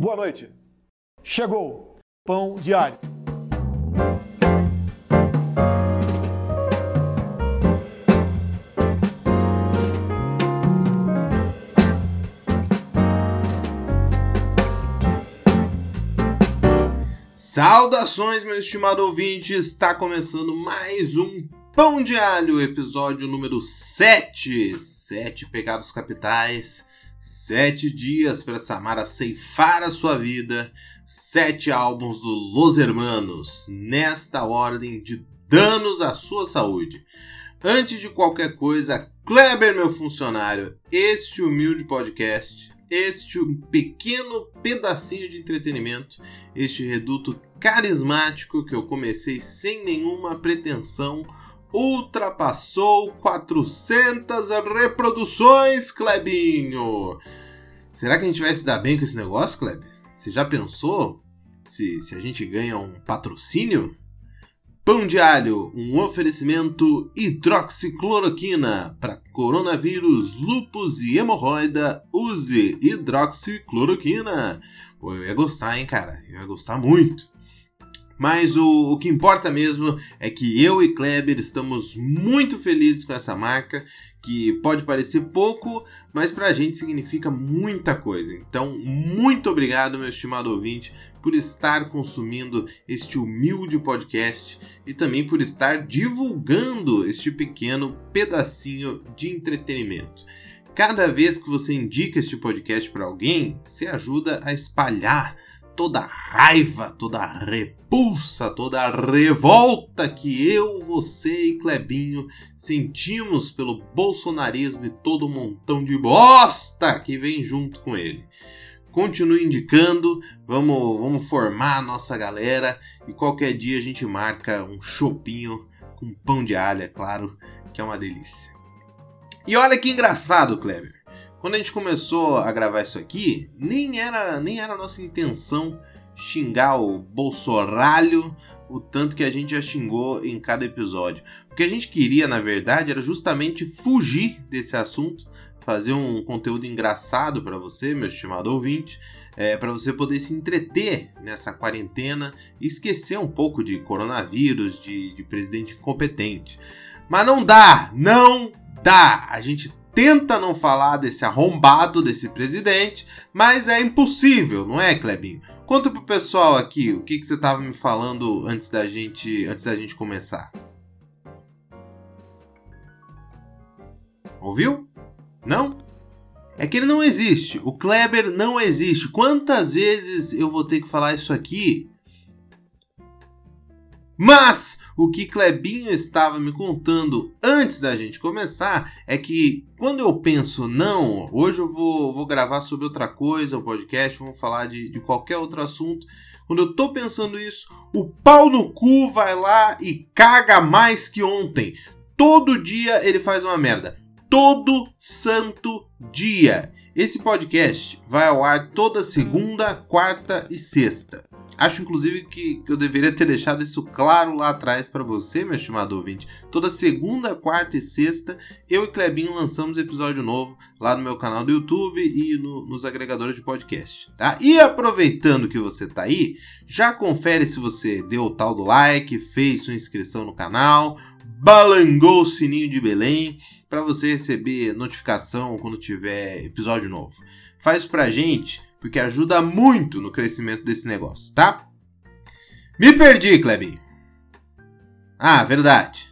Boa noite. Chegou Pão Diário. Saudações, meu estimado ouvinte! Está começando mais um Pão de Alho, episódio número 7. Sete pecados capitais, sete dias para Samara ceifar a sua vida, sete álbuns do Los Hermanos, nesta ordem de danos à sua saúde. Antes de qualquer coisa, Kleber, meu funcionário, este humilde podcast este pequeno pedacinho de entretenimento, este reduto carismático que eu comecei sem nenhuma pretensão, ultrapassou 400 reproduções, Klebinho! Será que a gente vai se dar bem com esse negócio, Kleber? Você já pensou se, se a gente ganha um patrocínio? Pão de alho, um oferecimento hidroxicloroquina para coronavírus, lupus e hemorroida. Use hidroxicloroquina. Pô, eu ia gostar, hein, cara? Eu ia gostar muito. Mas o, o, que importa mesmo é que eu e Kleber estamos muito felizes com essa marca, que pode parecer pouco, mas para a gente significa muita coisa. Então, muito obrigado, meu estimado ouvinte, por estar consumindo este humilde podcast e também por estar divulgando este pequeno pedacinho de entretenimento. Cada vez que você indica este podcast para alguém, você ajuda a espalhar toda raiva, toda repulsa, toda revolta que eu, você e Clebinho sentimos pelo bolsonarismo e todo o montão de bosta que vem junto com ele. Continue indicando, vamos, vamos formar a nossa galera e qualquer dia a gente marca um chopinho com pão de alho, é claro, que é uma delícia. E olha que engraçado, Kleber. Quando a gente começou a gravar isso aqui, nem era, nem era a nossa intenção xingar o Bolsoralho o tanto que a gente já xingou em cada episódio. O que a gente queria, na verdade, era justamente fugir desse assunto, fazer um conteúdo engraçado para você, meu estimado ouvinte, é, para você poder se entreter nessa quarentena e esquecer um pouco de coronavírus, de, de presidente incompetente. Mas não dá, não dá. A gente tenta não falar desse arrombado desse presidente, mas é impossível, não é, Clebinho? Conta pro pessoal aqui o que, que você estava me falando antes da gente, antes da gente começar. Ouviu? Não? É que ele não existe. O Kleber não existe. Quantas vezes eu vou ter que falar isso aqui? Mas o que Clebinho estava me contando antes da gente começar é que quando eu penso, não, hoje eu vou, vou gravar sobre outra coisa, o podcast, vamos falar de, de qualquer outro assunto. Quando eu tô pensando isso, o pau no cu vai lá e caga mais que ontem. Todo dia ele faz uma merda. Todo santo dia. Esse podcast vai ao ar toda segunda, quarta e sexta. Acho, inclusive, que, que eu deveria ter deixado isso claro lá atrás para você, meu estimado ouvinte. Toda segunda, quarta e sexta, eu e Clebinho lançamos episódio novo lá no meu canal do YouTube e no, nos agregadores de podcast, tá? E aproveitando que você tá aí, já confere se você deu o tal do like, fez sua inscrição no canal, balangou o sininho de Belém para você receber notificação quando tiver episódio novo. Faz pra gente porque ajuda muito no crescimento desse negócio, tá? Me perdi, Klebin. Ah, verdade.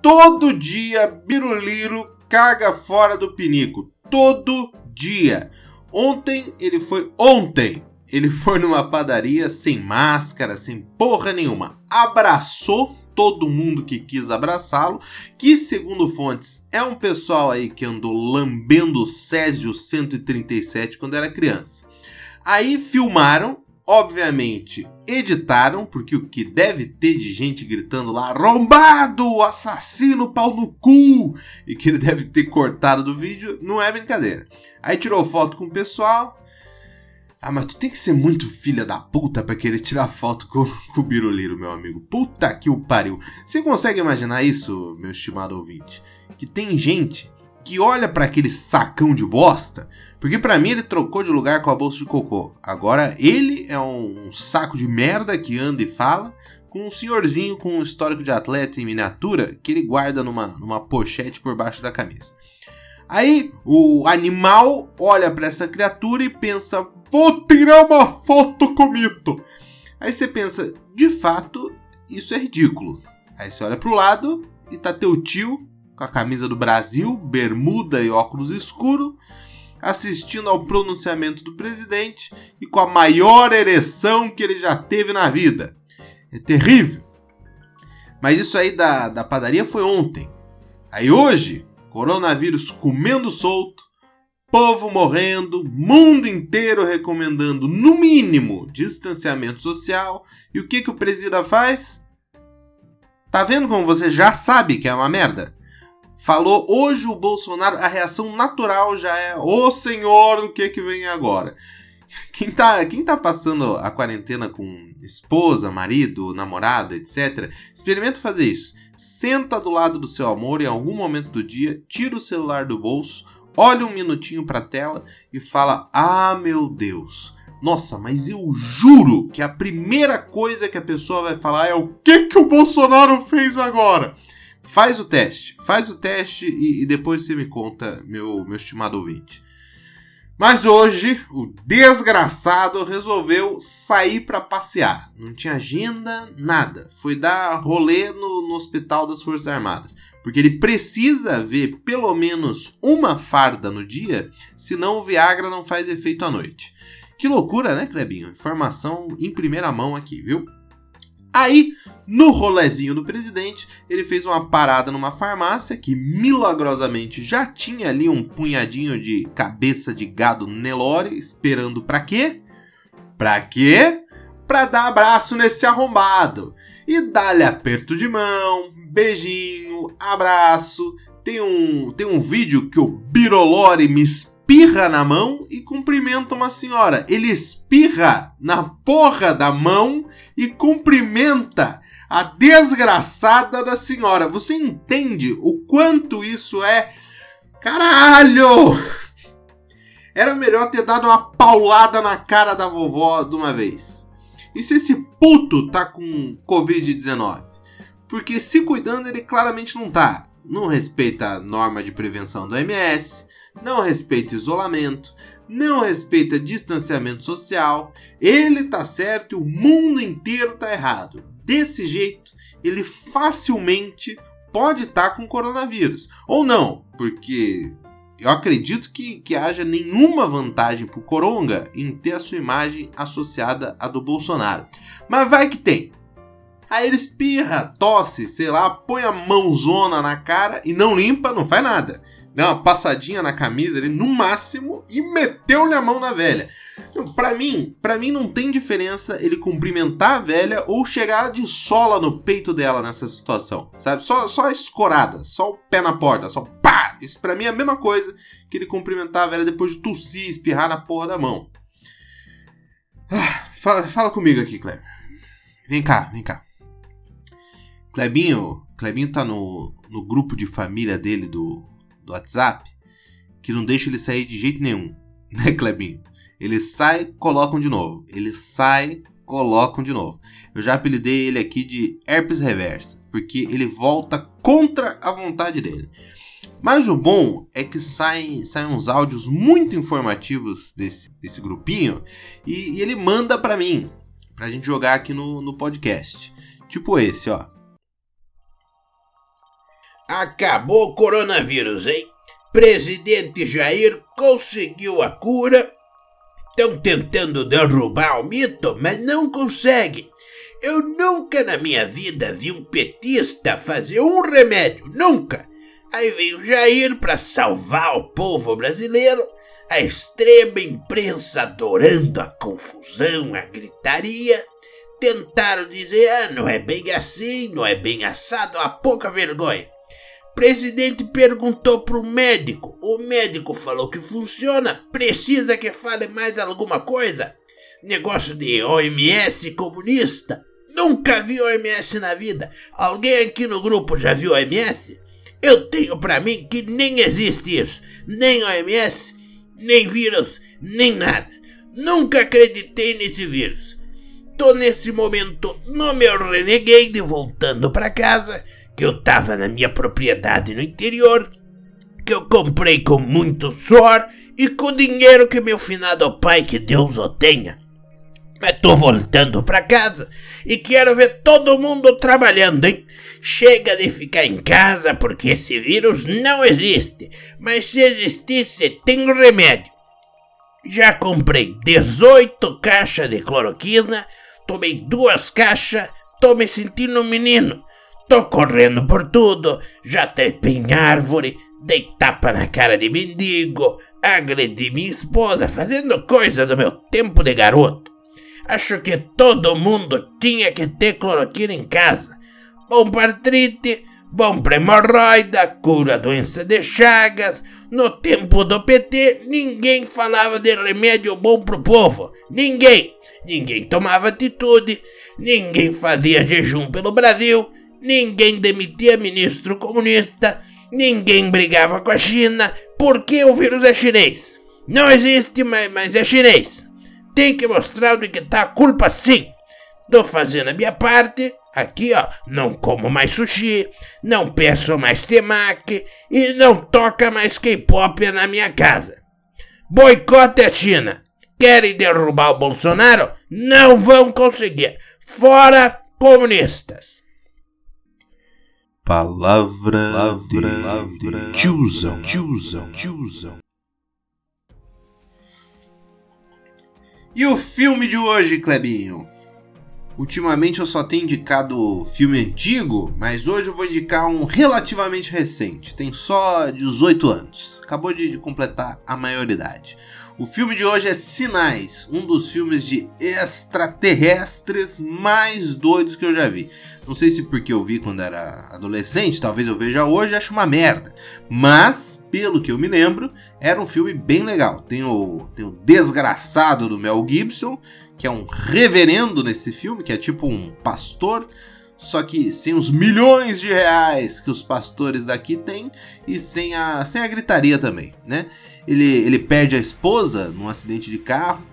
Todo dia Biruliro caga fora do pinico. Todo dia. Ontem ele foi. Ontem ele foi numa padaria sem máscara, sem porra nenhuma. Abraçou todo mundo que quis abraçá-lo, que segundo fontes é um pessoal aí que andou lambendo o Césio 137 quando era criança. Aí filmaram, obviamente editaram, porque o que deve ter de gente gritando lá, arrombado, assassino, pau no cu, e que ele deve ter cortado do vídeo, não é brincadeira. Aí tirou foto com o pessoal. Ah, mas tu tem que ser muito filha da puta pra querer tirar foto com, com o Biruliro, meu amigo. Puta que o pariu. Você consegue imaginar isso, meu estimado ouvinte? Que tem gente que olha para aquele sacão de bosta, porque para mim ele trocou de lugar com a bolsa de cocô. Agora ele é um, saco de merda que anda e fala, com um senhorzinho com um histórico de atleta em miniatura que ele guarda numa, numa pochete por baixo da camisa. Aí o animal olha para essa criatura e pensa: vou tirar uma foto com o mito. Aí você pensa: de fato, isso é ridículo. Aí você olha pro lado e tá teu tio com a camisa do Brasil, bermuda e óculos escuro, assistindo ao pronunciamento do presidente e com a maior ereção que ele já teve na vida. É terrível. Mas isso aí da, da padaria foi ontem. Aí hoje, coronavírus comendo solto, povo morrendo, mundo inteiro recomendando, no mínimo, distanciamento social. E o que, que o presida faz? Tá vendo como você já sabe que é uma merda? Falou hoje o Bolsonaro, a reação natural já é: Ô senhor, o que que vem agora? Quem tá, quem tá passando a quarentena com esposa, marido, namorado, etc., experimenta fazer isso. Senta do lado do seu amor em algum momento do dia, tira o celular do bolso, olha um minutinho para a tela e fala: Ah, meu Deus, nossa, mas eu juro que a primeira coisa que a pessoa vai falar é o que, que o Bolsonaro fez agora. Faz o teste, faz o teste e, e depois você me conta, meu, meu estimado ouvinte. Mas hoje o desgraçado resolveu sair para passear. Não tinha agenda, nada. Foi dar rolê no, no, Hospital das Forças Armadas. Porque ele precisa ver pelo menos uma farda no dia, senão o Viagra não faz efeito à noite. Que loucura, né, Clebinho? Informação em primeira mão aqui, viu? Aí, no rolezinho do presidente, ele fez uma parada numa farmácia que milagrosamente já tinha ali um punhadinho de cabeça de gado Nelore esperando para quê? Pra quê? Pra dar abraço nesse arrombado. E dar-lhe aperto de mão, beijinho, abraço. Tem um, tem um vídeo que o Birolore me espirra na mão e cumprimenta uma senhora. Ele espirra na porra da mão e cumprimenta a desgraçada da senhora. Você entende o quanto isso é. Caralho! Era melhor ter dado uma paulada na cara da vovó de uma vez. E se esse puto tá com Covid-19? Porque se cuidando ele claramente não tá. Não respeita a norma de prevenção do MS, não respeita isolamento, não respeita distanciamento social, ele tá certo e o mundo inteiro tá errado. Desse jeito, ele facilmente pode estar tá com coronavírus. Ou não, porque eu acredito que, que haja nenhuma vantagem pro Coronga em ter a sua imagem associada à do Bolsonaro. Mas vai que tem. Aí ele espirra, tosse, sei lá, põe a mãozona na cara e não limpa, não faz nada deu uma passadinha na camisa ali, no máximo, e meteu-lhe a mão na velha. Para mim, para mim não tem diferença ele cumprimentar a velha ou chegar de sola no peito dela nessa situação, sabe? Só, só a escorada, só o pé na porta, só pá! Isso para mim é a mesma coisa que ele cumprimentar a velha depois de tossir, espirrar na porra da mão. Ah, fala, fala comigo aqui, Kleber. Vem cá, vem cá. Klebinho, Klebinho tá no, no grupo de família dele do, do WhatsApp que não deixa ele sair de jeito nenhum, né, Clebinho? Ele sai, colocam de novo. Ele sai, colocam de novo. Eu já apelidei ele aqui de herpes reversa, porque ele volta contra a vontade dele. Mas o bom é que saem, saem uns áudios muito informativos desse, desse grupinho e, e ele manda para mim, pra gente jogar aqui no, no podcast. Tipo esse, ó. Acabou o coronavírus, hein? Presidente Jair conseguiu a cura. Estão tentando derrubar o mito, mas não conseguem. Eu nunca na minha vida vi um petista fazer um remédio, nunca. Aí veio Jair para salvar o povo brasileiro, a extrema imprensa adorando a confusão, a gritaria. Tentaram dizer, ah, não é bem assim, não é bem assado, a pouca vergonha presidente perguntou pro médico. O médico falou que funciona. Precisa que fale mais alguma coisa? Negócio de OMS comunista. Nunca vi OMS na vida. Alguém aqui no grupo já viu OMS? Eu tenho para mim que nem existe isso. Nem OMS, nem vírus, nem nada. Nunca acreditei nesse vírus. Tô nesse momento no meu Renegade voltando para casa, que eu tava na minha propriedade no interior, que eu comprei com muito suor e com dinheiro que meu finado pai, que Deus o tenha. Mas tô voltando para casa e quero ver todo mundo trabalhando, hein? Chega de ficar em casa porque esse vírus não existe. Mas se existisse, tem remédio. Já comprei 18 caixas de cloroquina, tomei duas caixas, tô me sentindo um menino. Tô correndo por tudo, já trepei em árvore, dei tapa na cara de mendigo, agredi minha esposa fazendo coisa do meu tempo de garoto. Acho que todo mundo tinha que ter cloroquina em casa. Bom para artrite, bom para hemorroida, cura doença de chagas. No tempo do PT, ninguém falava de remédio bom pro povo. Ninguém. Ninguém tomava atitude, ninguém fazia jejum pelo Brasil, ninguém demitia ministro comunista, ninguém brigava com a China, porque o vírus é chinês. Não existe, mas, mas é chinês tem que mostrar onde que tá a culpa sim. Tô fazendo a minha parte. Aqui, ó, não como mais sushi, não peço mais temaki e não toca mais K-pop na minha casa. Boicote a China. Querem derrubar o Bolsonaro? Não vão conseguir. Fora comunistas. Palavra, palavra de, de tiozão, tiozão, tiozão. E o filme de hoje, Clebinho? Ultimamente eu só tenho indicado filme antigo, mas hoje eu vou indicar um relativamente recente. Tem só 18 anos. Acabou de completar a maioridade. O filme de hoje é Sinais, um dos filmes de extraterrestres mais doidos que eu já vi. Não sei se porque eu vi quando era adolescente, talvez eu veja hoje e acho uma merda. Mas, pelo que eu me lembro, era um filme bem legal. Tem o, tem o Desgraçado do Mel Gibson, que é um reverendo nesse filme, que é tipo um pastor só que sem os milhões de reais que os pastores daqui têm e sem a, sem a gritaria também, né? Ele, ele perde a esposa num acidente de carro,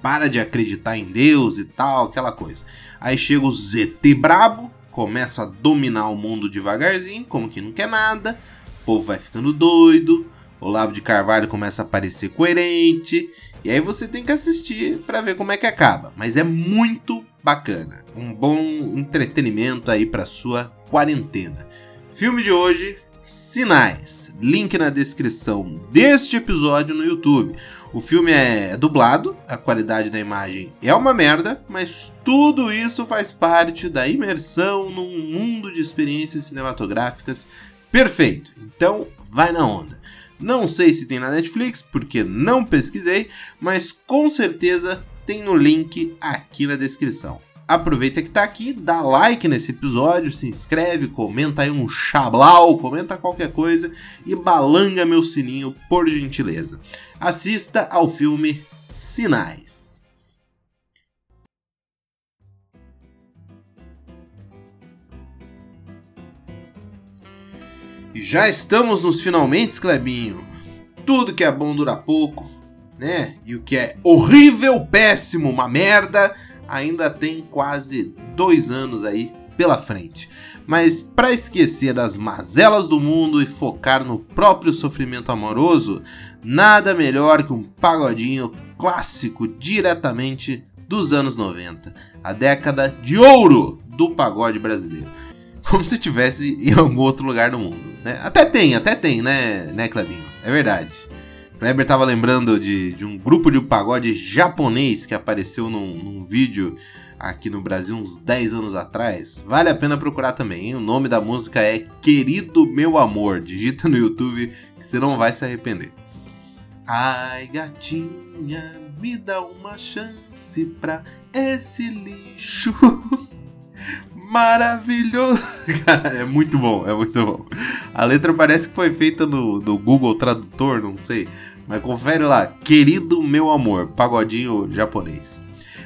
para de acreditar em Deus e tal, aquela coisa. Aí chega o ZT brabo, começa a dominar o mundo devagarzinho, como que não quer nada, o povo vai ficando doido, Olavo de Carvalho começa a parecer coerente, e aí você tem que assistir para ver como é que acaba. Mas é muito bacana, um bom entretenimento aí para sua quarentena. Filme de hoje, Sinais. Link na descrição deste episódio no YouTube. O filme é dublado, a qualidade da imagem é uma merda, mas tudo isso faz parte da imersão num mundo de experiências cinematográficas perfeito. Então, vai na onda. Não sei se tem na Netflix, porque não pesquisei, mas com certeza tem no link aqui na descrição. Aproveita que tá aqui, dá like nesse episódio, se inscreve, comenta aí um chablau, comenta qualquer coisa e balanga meu sininho por gentileza. Assista ao filme Sinais. E já estamos nos finalmente, Clebinho. Tudo que é bom dura pouco, né? E o que é horrível, péssimo, uma merda, ainda tem quase dois anos aí pela frente. Mas para esquecer das mazelas do mundo e focar no próprio sofrimento amoroso, nada melhor que um pagodinho clássico diretamente dos anos 90, a década de ouro do pagode brasileiro. Como se tivesse em algum outro lugar do mundo. Né? Até tem, até tem, né, né, Clebinho? É verdade. Kleber tava lembrando de, de um grupo de pagode japonês que apareceu num, num, vídeo aqui no Brasil uns 10 anos atrás. Vale a pena procurar também. Hein? O nome da música é Querido Meu Amor. Digita no YouTube que você não vai se arrepender. Ai, gatinha, me dá uma chance pra esse lixo. maravilhoso. Cara, é muito bom, é muito bom. A letra parece que foi feita no, no Google Tradutor, não sei. Mas confere lá, querido meu amor, pagodinho japonês.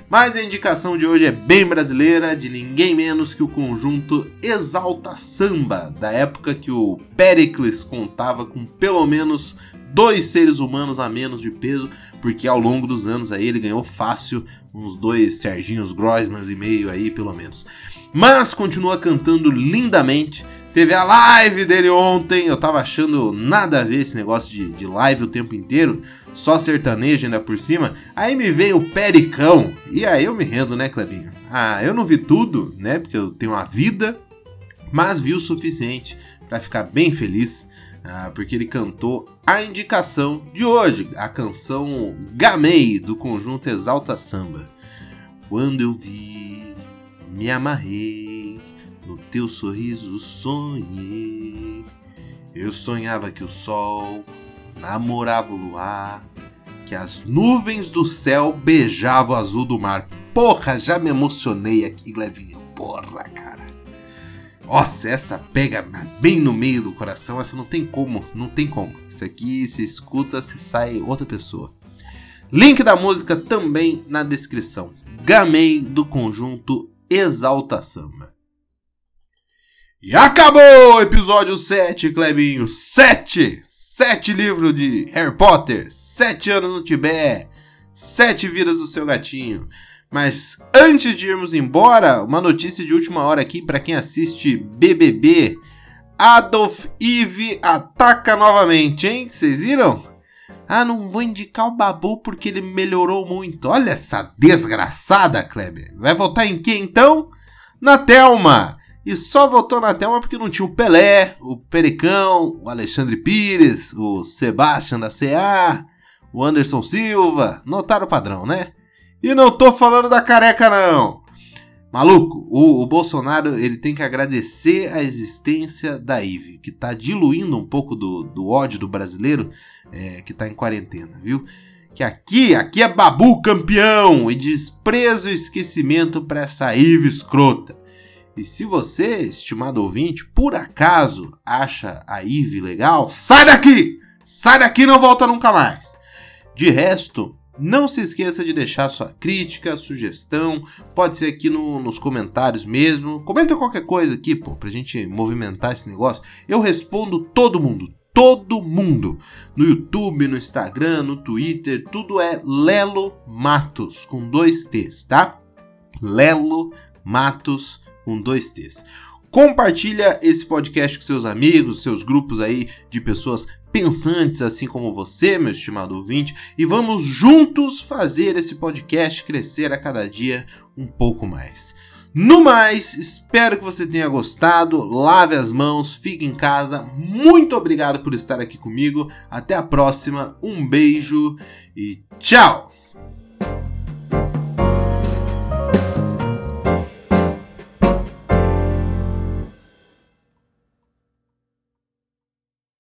Mas a indicação de hoje é bem brasileira, de ninguém menos que o conjunto Exalta Samba, da época que o Pericles contava com pelo menos dois seres humanos a menos de peso, porque ao longo dos anos aí ele ganhou fácil uns dois Serginhos Groismans e meio aí, pelo menos. Mas continua cantando lindamente. Teve a live dele ontem, eu tava achando nada a ver esse negócio de, de live o tempo inteiro, só sertanejo ainda por cima. Aí me vem o Pericão, e aí eu me rendo, né, Clebinho? Ah, eu não vi tudo, né, porque eu tenho uma vida, mas vi o suficiente para ficar bem feliz ah, porque ele cantou a indicação de hoje, a canção Gamei, do conjunto Exalta Samba. Quando eu vi, me amarrei, no teu sorriso sonhei. Eu sonhava que o sol namorava o luar, que as nuvens do céu beijavam o azul do mar. Porra, já me emocionei aqui, Levinho. Porra, cara. Nossa, essa pega bem no meio do coração, essa não tem como, não tem como. Isso aqui se escuta, se sai outra pessoa. Link da música também na descrição. Gamei do conjunto Exalta Samba. E acabou o episódio 7, Clebinho. 7! 7 livros de Harry Potter, 7 anos no Tibete, 7 vidas do seu gatinho. Mas antes de irmos embora, uma notícia de última hora aqui para quem assiste BBB. Adolf Eve ataca novamente, hein? Vocês viram? Ah, não vou indicar o Babu porque ele melhorou muito. Olha essa desgraçada, Kleber. Vai votar em quem então? Na Telma. E só votou na Telma porque não tinha o Pelé, o Pericão, o Alexandre Pires, o Sebastião da CA, o Anderson Silva. Notaram o padrão, né? E não tô falando da careca, não. Maluco, o, o, Bolsonaro ele tem que agradecer a existência da IVE, que tá diluindo um pouco do, do ódio do brasileiro é, que tá em quarentena, viu? Que aqui, aqui é babu campeão e desprezo e esquecimento para essa IVE escrota. E se você, estimado ouvinte, por acaso acha a IVE legal, sai daqui! Sai daqui e não volta nunca mais! De resto, não se esqueça de deixar sua crítica, sugestão, pode ser aqui no, nos comentários mesmo. Comenta qualquer coisa aqui, pô, pra gente movimentar esse negócio. Eu respondo todo mundo, todo mundo. No YouTube, no Instagram, no Twitter, tudo é Lelo Matos, com dois T's, tá? Lelo Matos, com dois T's. Compartilha esse podcast com seus amigos, seus grupos aí de pessoas pensantes assim como você, meu estimado ouvinte, e vamos juntos fazer esse podcast crescer a cada dia um pouco mais. No mais, espero que você tenha gostado. Lave as mãos, fique em casa. Muito obrigado por estar aqui comigo. Até a próxima. Um beijo e tchau!